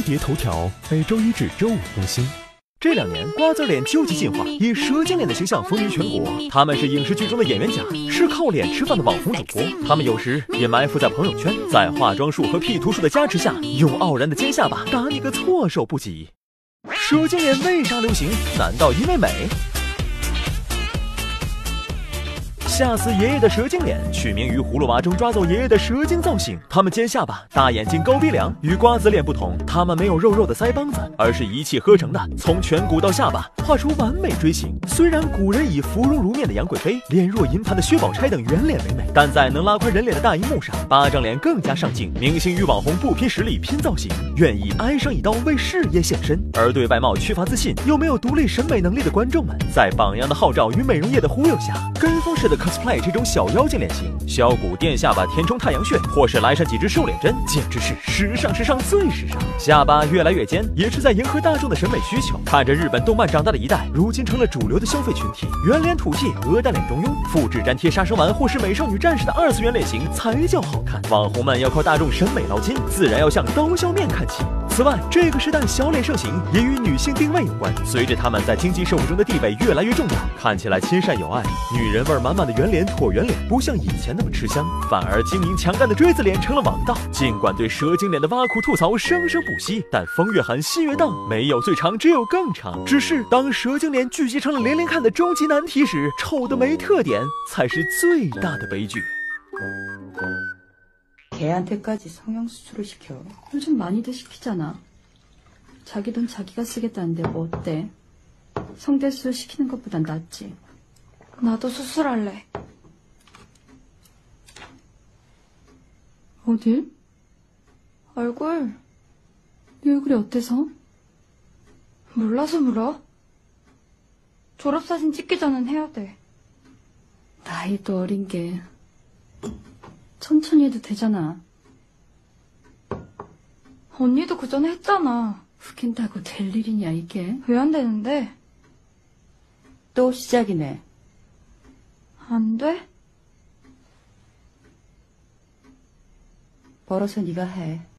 飞碟头条每周一至周五更新。这两年，瓜子脸究极进化，以蛇精脸的形象风靡全国。他们是影视剧中的演员甲，是靠脸吃饭的网红主播。他们有时也埋伏在朋友圈，在化妆术和 P 图术的加持下，用傲然的尖下巴打你个措手不及。蛇精脸为啥流行？难道因为美？吓死爷爷的蛇精脸，取名于葫芦娃中抓走爷爷的蛇精造型。他们尖下巴、大眼睛、高鼻梁，与瓜子脸不同，他们没有肉肉的腮帮子，而是一气呵成的，从颧骨到下巴画出完美锥形。虽然古人以芙蓉如面的杨贵妃、脸若银盘的薛宝钗等圆脸为美，但在能拉宽人脸的大荧幕上，巴掌脸更加上镜。明星与网红不拼实力拼造型，愿意挨上一刀为事业献身。而对外貌缺乏自信又没有独立审美能力的观众们，在榜样的号召与美容业的忽悠下，跟风式的 cosplay 这种小妖精脸型，削骨垫下巴填充太阳穴，或是来上几支瘦脸针，简直是时尚时尚最时尚。下巴越来越尖，也是在迎合大众的审美需求。看着日本动漫长大的一代，如今成了主流的消费群体。圆脸土气，鹅蛋脸中庸，复制粘贴杀生丸或是美少女战士的二次元脸型才叫好看。网红们要靠大众审美捞金，自然要向刀削面看齐。此外，这个时代小脸盛行也与女性定位有关。随着她们在经济社会中的地位越来越重要，看起来亲善友爱，女人味满满的圆脸、椭圆脸不像以前那么吃香，反而晶莹强干的锥子脸成了王道。尽管对蛇精脸的挖苦吐槽生生不息，但风越狠，心越荡，没有最长，只有更长。只是当蛇精脸聚集成了连连看的终极难题时，丑的没特点才是最大的悲剧。 걔한테까지 성형수술을 시켜. 요즘 많이들 시키잖아. 자기 돈 자기가 쓰겠다는데 뭐 어때? 성대수술 시키는 것보단 낫지. 나도 수술할래. 어딜? 얼굴 네 얼굴이 어때서? 몰라서 물어. 졸업사진 찍기 전엔 해야 돼. 나이도 어린 게 천천히 해도 되잖아. 언니도 그 전에 했잖아. 웃긴다고 될 일이냐 이게? 왜 안 되는데? 또 시작이네. 안 돼? 벌어서 네가 해.